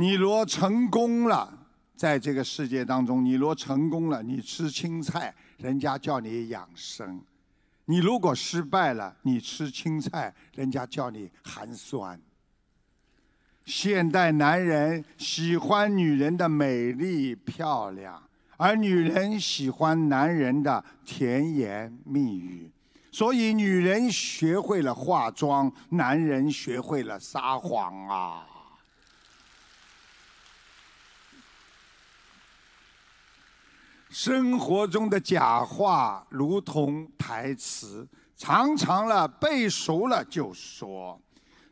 你若成功了，在这个世界当中，你若成功了，你吃青菜，人家叫你养生；你如果失败了，你吃青菜，人家叫你寒酸。现代男人喜欢女人的美丽漂亮，而女人喜欢男人的甜言蜜语，所以女人学会了化妆，男人学会了撒谎啊！生活中的假话如同台词，常常了背熟了就说。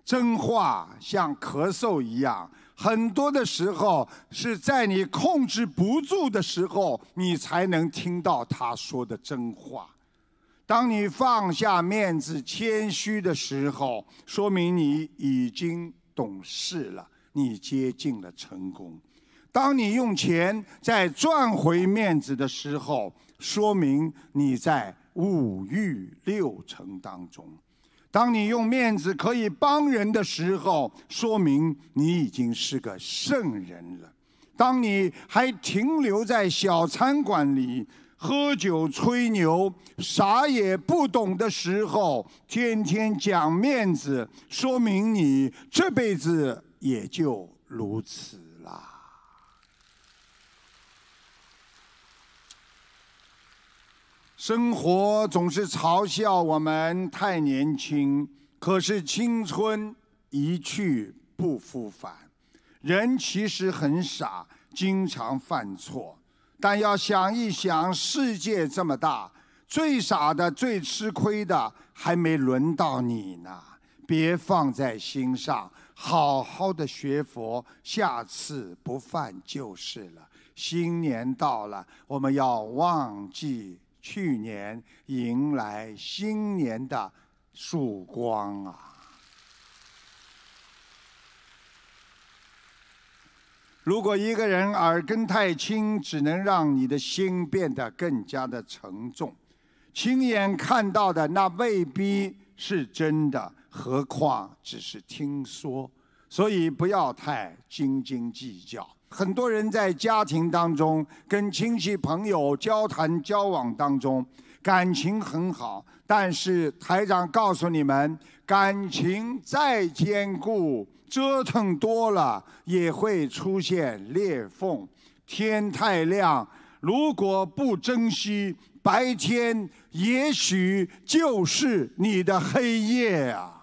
真话像咳嗽一样，很多的时候是在你控制不住的时候，你才能听到他说的真话。当你放下面子、谦虚的时候，说明你已经懂事了，你接近了成功。当你用钱再赚回面子的时候，说明你在五欲六尘当中。当你用面子可以帮人的时候，说明你已经是个圣人了。当你还停留在小餐馆里喝酒吹牛、啥也不懂的时候，天天讲面子，说明你这辈子也就如此了。生活总是嘲笑我们太年轻，可是青春一去不复返。人其实很傻，经常犯错，但要想一想，世界这么大，最傻的、最吃亏的还没轮到你呢。别放在心上，好好的学佛，下次不犯就是了。新年到了，我们要忘记。去年迎来新年的曙光啊！如果一个人耳根太轻，只能让你的心变得更加的沉重。亲眼看到的那未必是真的，何况只是听说。所以不要太斤斤计较。很多人在家庭当中、跟亲戚朋友交谈交往当中，感情很好，但是台长告诉你们，感情再坚固，折腾多了也会出现裂缝。天太亮，如果不珍惜，白天也许就是你的黑夜啊！